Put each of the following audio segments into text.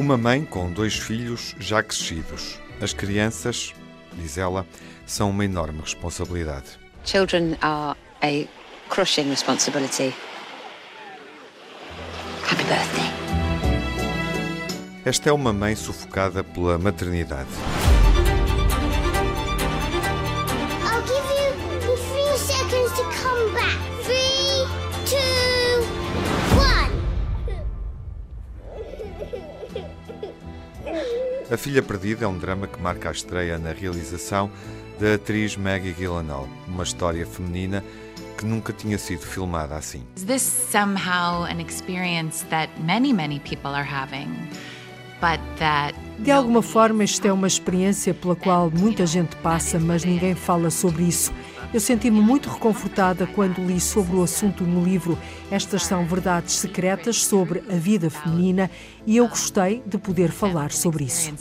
Uma mãe com dois filhos já crescidos. As crianças, diz ela, são uma enorme responsabilidade. Children are a crushing responsibility. Happy birthday. Esta é uma mãe sufocada pela maternidade. I'll give you three seconds to come back. Three, two, one. A Filha Perdida é um drama que marca a estreia na realização da atriz Maggie Gyllenhaal, uma história feminina que nunca tinha sido filmada assim. Is this somehow an experience that many, many people are having, De alguma forma, isto é uma experiência pela qual muita gente passa, mas ninguém fala sobre isso. Eu senti-me muito reconfortada quando li sobre o assunto no livro. Estas são verdades secretas sobre a vida feminina e eu gostei de poder falar sobre isso.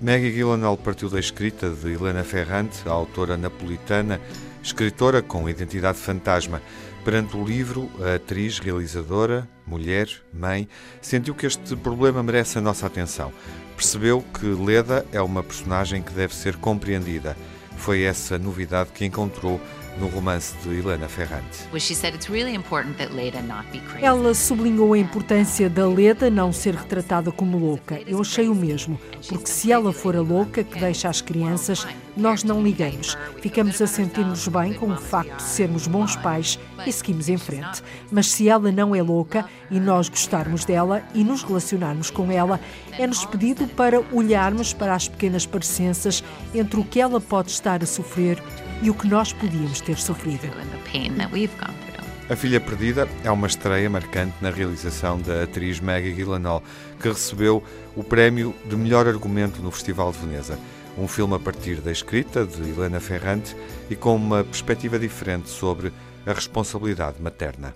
Maggie Gyllenhaal partiu da escrita de Helena Ferrante, a autora napolitana, escritora com identidade fantasma. Perante o livro, a atriz, realizadora, mulher, mãe, sentiu que este problema merece a nossa atenção. Percebeu que Leda é uma personagem que deve ser compreendida. Foi essa novidade que encontrou no romance de Helena Ferrante. Was she said it's really important that Leda not be crazy. Ela sublinhou a importância da Leda não ser retratada como louca. Eu achei o mesmo, porque se ela for a louca que deixa as crianças, nós não ligamos. Ficamos a sentir-nos bem com o facto de sermos bons pais e seguimos em frente. Mas se ela não é louca e nós gostarmos dela e nos relacionarmos com ela, é-nos pedido para olharmos para as pequenas parecenças entre o que ela pode estar a sofrer e o que nós podíamos ter sofrido. And the pain that we've gone through. A Filha Perdida é uma estreia marcante na realização da atriz Maggie Gyllenhaal, que recebeu o prémio de melhor argumento no Festival de Veneza. Um filme a partir da escrita de Helena Ferrante e com uma perspectiva diferente sobre a responsabilidade materna.